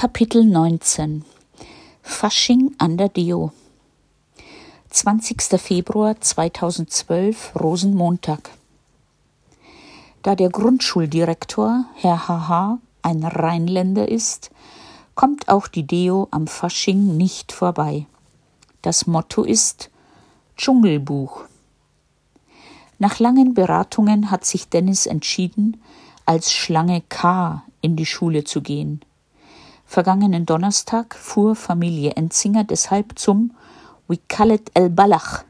Kapitel 19 Fasching an der Deo 20. Februar 2012 Rosenmontag Da der Grundschuldirektor, Herr H.H., ein Rheinländer ist, kommt auch die Deo am Fasching nicht vorbei. Das Motto ist Dschungelbuch. Nach langen Beratungen hat sich Dennis entschieden, als Schlange K in die Schule zu gehen. Vergangenen Donnerstag fuhr Familie Enzinger deshalb zum it El Balach,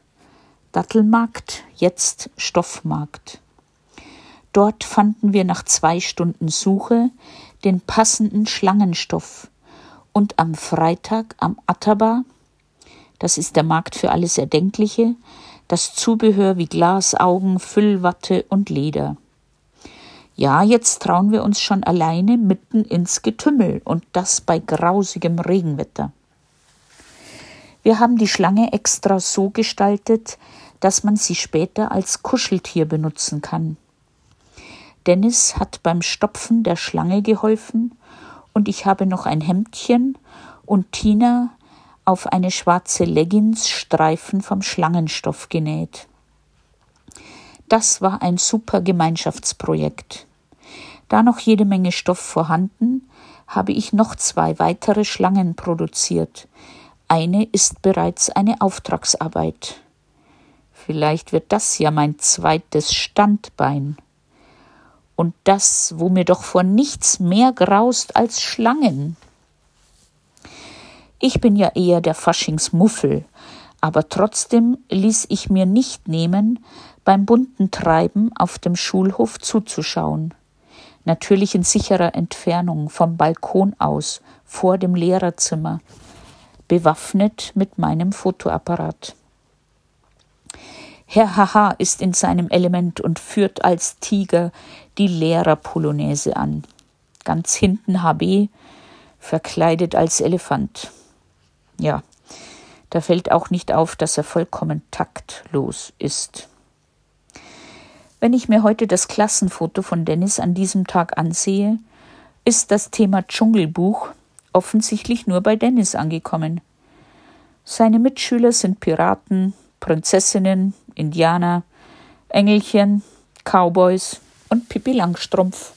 Dattelmarkt, jetzt Stoffmarkt. Dort fanden wir nach zwei Stunden Suche den passenden Schlangenstoff und am Freitag am Ataba, das ist der Markt für alles Erdenkliche, das Zubehör wie Glasaugen, Füllwatte und Leder. Ja, jetzt trauen wir uns schon alleine mitten ins Getümmel und das bei grausigem Regenwetter. Wir haben die Schlange extra so gestaltet, dass man sie später als Kuscheltier benutzen kann. Dennis hat beim Stopfen der Schlange geholfen und ich habe noch ein Hemdchen und Tina auf eine schwarze Leggings Streifen vom Schlangenstoff genäht. Das war ein super Gemeinschaftsprojekt. Da noch jede Menge Stoff vorhanden, habe ich noch zwei weitere Schlangen produziert. Eine ist bereits eine Auftragsarbeit. Vielleicht wird das ja mein zweites Standbein. Und das, wo mir doch vor nichts mehr graust als Schlangen. Ich bin ja eher der Faschingsmuffel, aber trotzdem ließ ich mir nicht nehmen, beim bunten Treiben auf dem Schulhof zuzuschauen natürlich in sicherer Entfernung vom Balkon aus vor dem Lehrerzimmer, bewaffnet mit meinem Fotoapparat. Herr Haha ist in seinem Element und führt als Tiger die Lehrerpolonaise an. Ganz hinten HB, verkleidet als Elefant. Ja, da fällt auch nicht auf, dass er vollkommen taktlos ist. Wenn ich mir heute das Klassenfoto von Dennis an diesem Tag ansehe, ist das Thema Dschungelbuch offensichtlich nur bei Dennis angekommen. Seine Mitschüler sind Piraten, Prinzessinnen, Indianer, Engelchen, Cowboys und Pippi Langstrumpf.